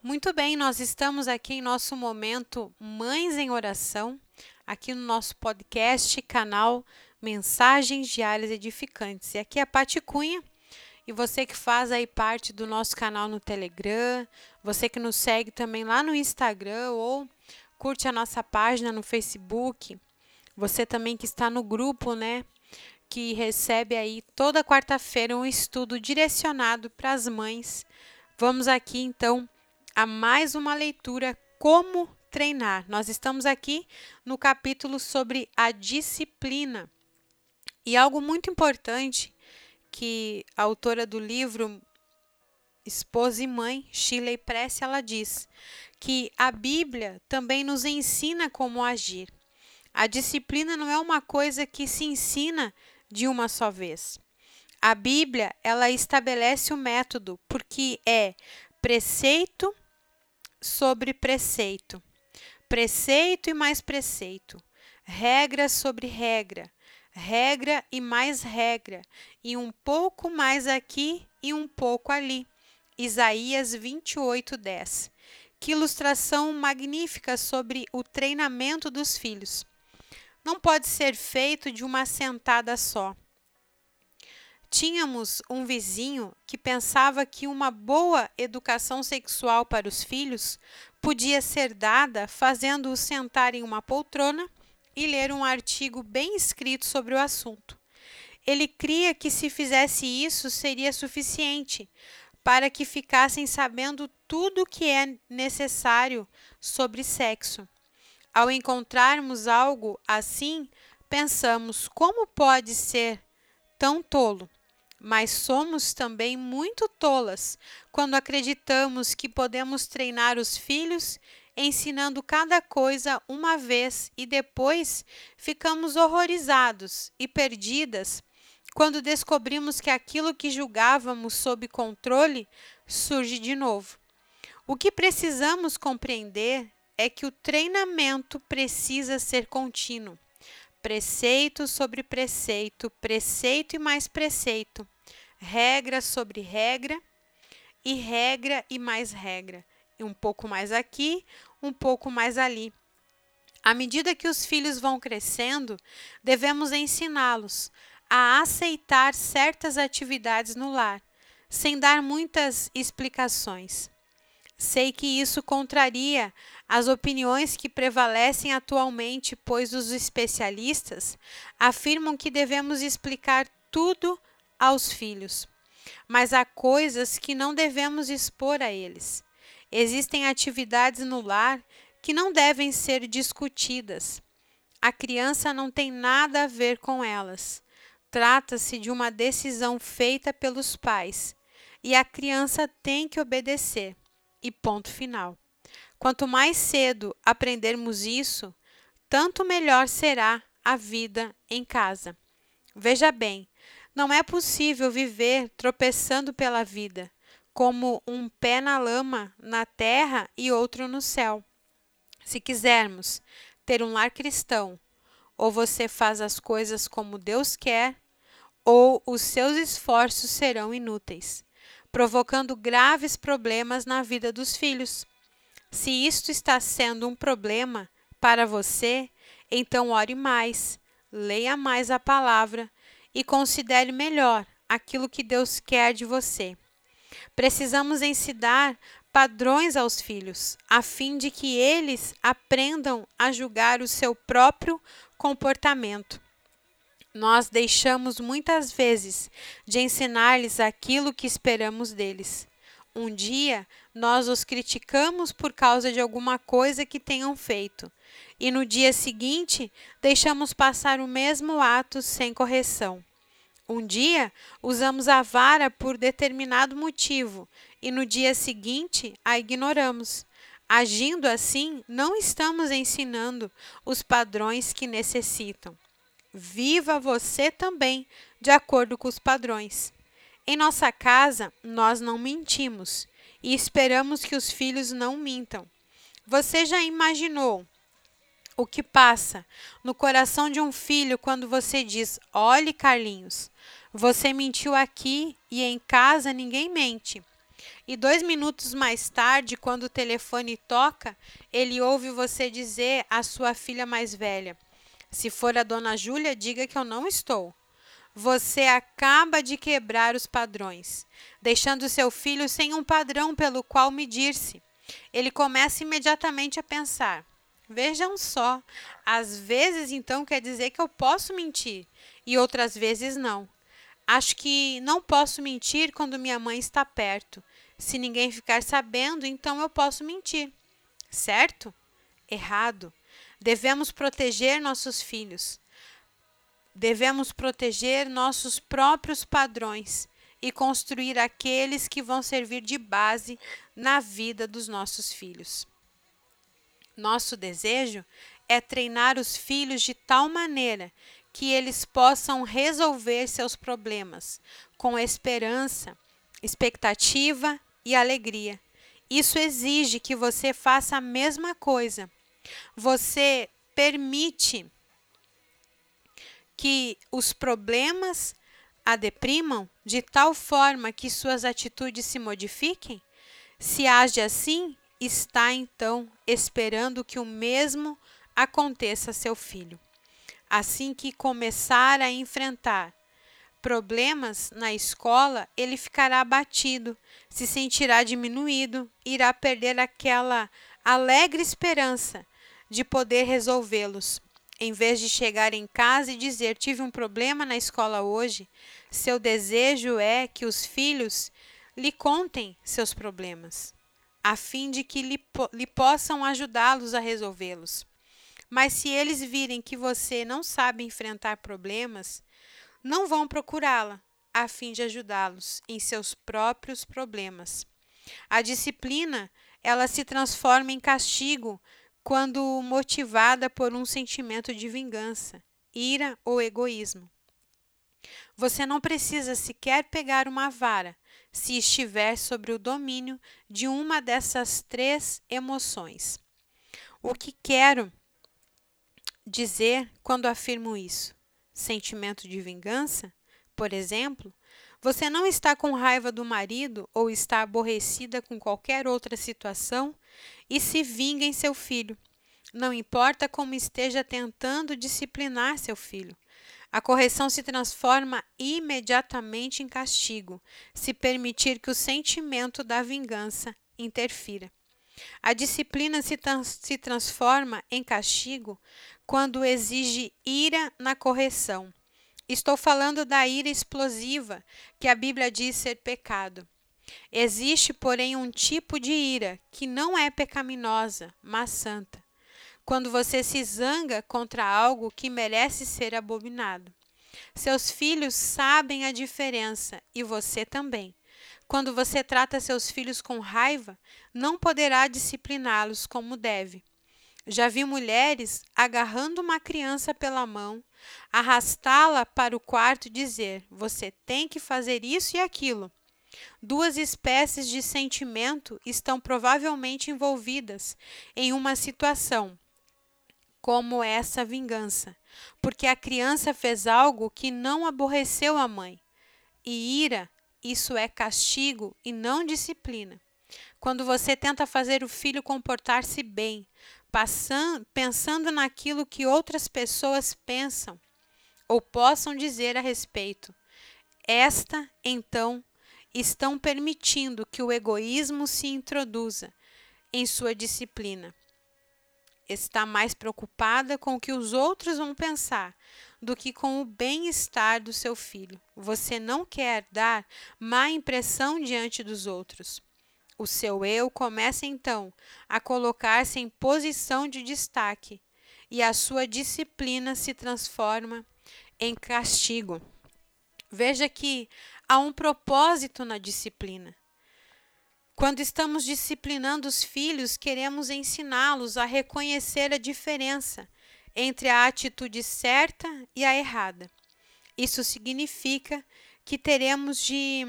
Muito bem, nós estamos aqui em nosso momento Mães em Oração, aqui no nosso podcast, canal Mensagens Diárias Edificantes. E aqui é a Pati Cunha, e você que faz aí parte do nosso canal no Telegram, você que nos segue também lá no Instagram ou curte a nossa página no Facebook, você também que está no grupo, né, que recebe aí toda quarta-feira um estudo direcionado para as mães. Vamos aqui então a mais uma leitura Como treinar. Nós estamos aqui no capítulo sobre a disciplina. E algo muito importante que a autora do livro Esposa e Mãe, Shirley Press, ela diz que a Bíblia também nos ensina como agir. A disciplina não é uma coisa que se ensina de uma só vez. A Bíblia, ela estabelece o método porque é preceito sobre preceito, preceito e mais preceito, regra sobre regra, regra e mais regra, e um pouco mais aqui e um pouco ali. Isaías 28, 10. Que ilustração magnífica sobre o treinamento dos filhos. Não pode ser feito de uma sentada só. Tínhamos um vizinho que pensava que uma boa educação sexual para os filhos podia ser dada fazendo-os sentar em uma poltrona e ler um artigo bem escrito sobre o assunto. Ele cria que se fizesse isso seria suficiente para que ficassem sabendo tudo o que é necessário sobre sexo. Ao encontrarmos algo assim, pensamos como pode ser tão tolo mas somos também muito tolas quando acreditamos que podemos treinar os filhos ensinando cada coisa uma vez e depois ficamos horrorizados e perdidas quando descobrimos que aquilo que julgávamos sob controle surge de novo. O que precisamos compreender é que o treinamento precisa ser contínuo preceito sobre preceito, preceito e mais preceito, regra sobre regra e regra e mais regra, e um pouco mais aqui, um pouco mais ali. À medida que os filhos vão crescendo, devemos ensiná-los a aceitar certas atividades no lar, sem dar muitas explicações. Sei que isso contraria as opiniões que prevalecem atualmente, pois os especialistas afirmam que devemos explicar tudo aos filhos. Mas há coisas que não devemos expor a eles. Existem atividades no lar que não devem ser discutidas. A criança não tem nada a ver com elas. Trata-se de uma decisão feita pelos pais e a criança tem que obedecer e ponto final. Quanto mais cedo aprendermos isso, tanto melhor será a vida em casa. Veja bem, não é possível viver tropeçando pela vida, como um pé na lama na terra e outro no céu. Se quisermos ter um lar cristão, ou você faz as coisas como Deus quer, ou os seus esforços serão inúteis provocando graves problemas na vida dos filhos. Se isto está sendo um problema para você, então ore mais, leia mais a palavra e considere melhor aquilo que Deus quer de você. Precisamos ensinar padrões aos filhos, a fim de que eles aprendam a julgar o seu próprio comportamento nós deixamos muitas vezes de ensinar-lhes aquilo que esperamos deles. Um dia nós os criticamos por causa de alguma coisa que tenham feito, e no dia seguinte deixamos passar o mesmo ato sem correção. Um dia usamos a vara por determinado motivo e no dia seguinte a ignoramos. Agindo assim, não estamos ensinando os padrões que necessitam viva você também de acordo com os padrões. Em nossa casa, nós não mentimos e esperamos que os filhos não mintam. Você já imaginou o que passa no coração de um filho quando você diz: Olhe, Carlinhos, você mentiu aqui e em casa ninguém mente. E dois minutos mais tarde, quando o telefone toca, ele ouve você dizer à sua filha mais velha: Se for a dona Júlia, diga que eu não estou. Você acaba de quebrar os padrões, deixando seu filho sem um padrão pelo qual medir-se. Ele começa imediatamente a pensar: Vejam só, às vezes então quer dizer que eu posso mentir e outras vezes não. Acho que não posso mentir quando minha mãe está perto. Se ninguém ficar sabendo, então eu posso mentir. Certo? Errado. Devemos proteger nossos filhos. Devemos proteger nossos próprios padrões e construir aqueles que vão servir de base na vida dos nossos filhos. Nosso desejo é treinar os filhos de tal maneira que eles possam resolver seus problemas com esperança, expectativa e alegria. Isso exige que você faça a mesma coisa. Você permite que os problemas a deprimam de tal forma que suas atitudes se modifiquem? Se age assim, está então esperando que o mesmo aconteça a seu filho assim que começar a enfrentar problemas na escola, ele ficará abatido, se sentirá diminuído, irá perder aquela alegre esperança de poder resolvê-los. Em vez de chegar em casa e dizer: Tive um problema na escola hoje, seu desejo é que os filhos lhe contem seus problemas, a fim de que lhe, lhe possam ajudá-los a resolvê-los. Mas se eles virem que você não sabe enfrentar problemas, não vão procurá-la a fim de ajudá-los em seus próprios problemas. A disciplina, ela se transforma em castigo quando motivada por um sentimento de vingança, ira ou egoísmo. Você não precisa sequer pegar uma vara se estiver sobre o domínio de uma dessas três emoções. O que quero dizer quando afirmo isso? Sentimento de vingança? Por exemplo, você não está com raiva do marido ou está aborrecida com qualquer outra situação e se vinga em seu filho. Não importa como esteja tentando disciplinar seu filho. A correção se transforma imediatamente em castigo, se permitir que o sentimento da vingança interfira. A disciplina se, trans se transforma em castigo quando exige ira na correção. Estou falando da ira explosiva, que a Bíblia diz ser pecado. Existe, porém, um tipo de ira que não é pecaminosa, mas santa. Quando você se zanga contra algo que merece ser abominado. Seus filhos sabem a diferença e você também. Quando você trata seus filhos com raiva, não poderá discipliná-los como deve. Já vi mulheres agarrando uma criança pela mão, arrastá-la para o quarto e dizer: Você tem que fazer isso e aquilo. Duas espécies de sentimento estão provavelmente envolvidas em uma situação como essa vingança, porque a criança fez algo que não aborreceu a mãe. E ira isso é castigo e não disciplina. Quando você tenta fazer o filho comportar-se bem, passando, pensando naquilo que outras pessoas pensam ou possam dizer a respeito, esta, então, estão permitindo que o egoísmo se introduza em sua disciplina. Está mais preocupada com o que os outros vão pensar do que com o bem-estar do seu filho. Você não quer dar má impressão diante dos outros. O seu eu começa então a colocar-se em posição de destaque e a sua disciplina se transforma em castigo. Veja que há um propósito na disciplina. Quando estamos disciplinando os filhos, queremos ensiná-los a reconhecer a diferença entre a atitude certa e a errada. Isso significa que teremos de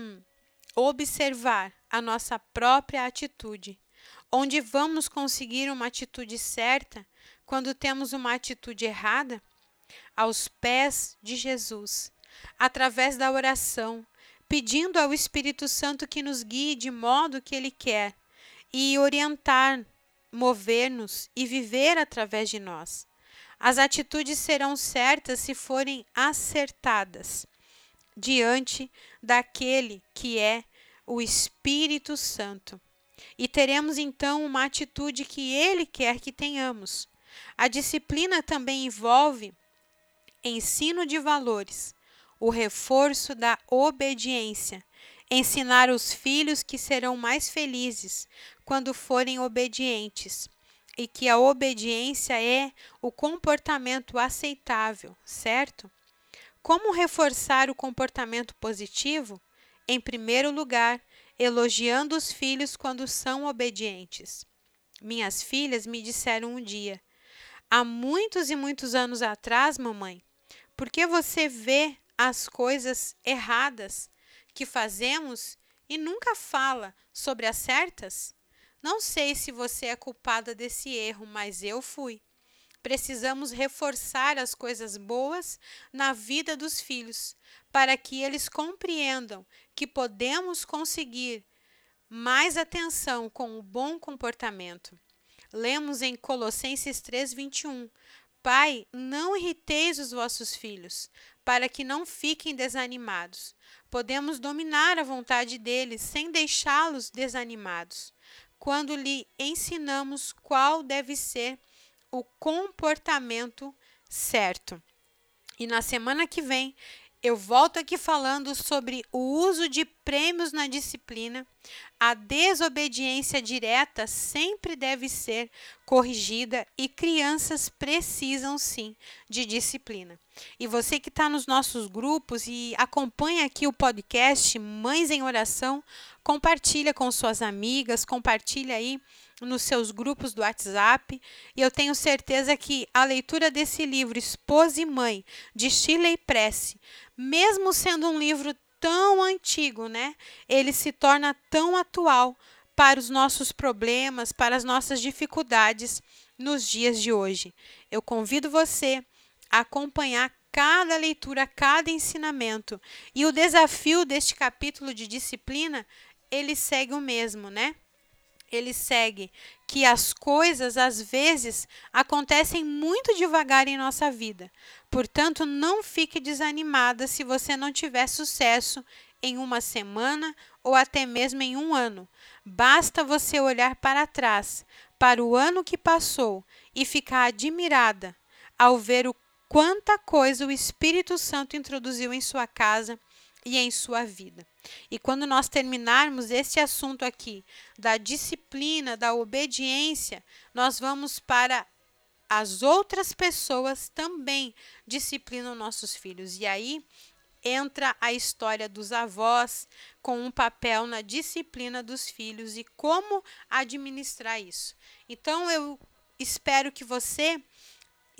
observar a nossa própria atitude, onde vamos conseguir uma atitude certa quando temos uma atitude errada? Aos pés de Jesus, através da oração, pedindo ao Espírito Santo que nos guie de modo que Ele quer e orientar, mover-nos e viver através de nós. As atitudes serão certas se forem acertadas diante daquele que é o Espírito Santo. E teremos então uma atitude que ele quer que tenhamos. A disciplina também envolve ensino de valores, o reforço da obediência, ensinar os filhos que serão mais felizes quando forem obedientes e que a obediência é o comportamento aceitável, certo? Como reforçar o comportamento positivo? Em primeiro lugar, elogiando os filhos quando são obedientes. Minhas filhas me disseram um dia: Há muitos e muitos anos atrás, mamãe, por que você vê as coisas erradas que fazemos e nunca fala sobre as certas? Não sei se você é culpada desse erro, mas eu fui. Precisamos reforçar as coisas boas na vida dos filhos, para que eles compreendam que podemos conseguir mais atenção com o bom comportamento. Lemos em Colossenses 3:21: Pai, não irriteis os vossos filhos, para que não fiquem desanimados. Podemos dominar a vontade deles sem deixá-los desanimados, quando lhe ensinamos qual deve ser o comportamento certo. E na semana que vem eu volto aqui falando sobre o uso de prêmios na disciplina. A desobediência direta sempre deve ser corrigida e crianças precisam sim de disciplina. E você que está nos nossos grupos e acompanha aqui o podcast Mães em Oração, compartilha com suas amigas, compartilha aí nos seus grupos do WhatsApp. E eu tenho certeza que a leitura desse livro, Esposa e Mãe, de Shirley Prece, mesmo sendo um livro tão antigo, né? Ele se torna tão atual para os nossos problemas, para as nossas dificuldades nos dias de hoje. Eu convido você a acompanhar cada leitura, cada ensinamento. E o desafio deste capítulo de disciplina, ele segue o mesmo, né? Ele segue que as coisas às vezes acontecem muito devagar em nossa vida. Portanto, não fique desanimada se você não tiver sucesso em uma semana ou até mesmo em um ano. Basta você olhar para trás, para o ano que passou e ficar admirada ao ver o quanta coisa o Espírito Santo introduziu em sua casa e em sua vida. E quando nós terminarmos esse assunto aqui da disciplina, da obediência, nós vamos para as outras pessoas também disciplinam nossos filhos. E aí entra a história dos avós com um papel na disciplina dos filhos e como administrar isso. Então eu espero que você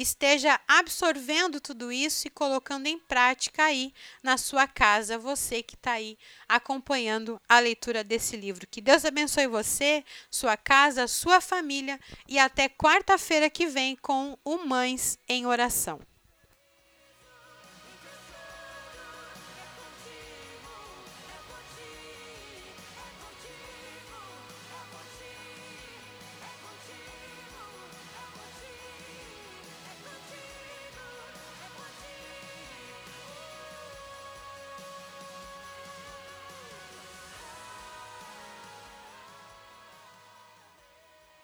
esteja absorvendo tudo isso e colocando em prática aí na sua casa, você que está aí acompanhando a leitura desse livro. Que Deus abençoe você, sua casa, sua família e até quarta-feira que vem com o Mães em Oração.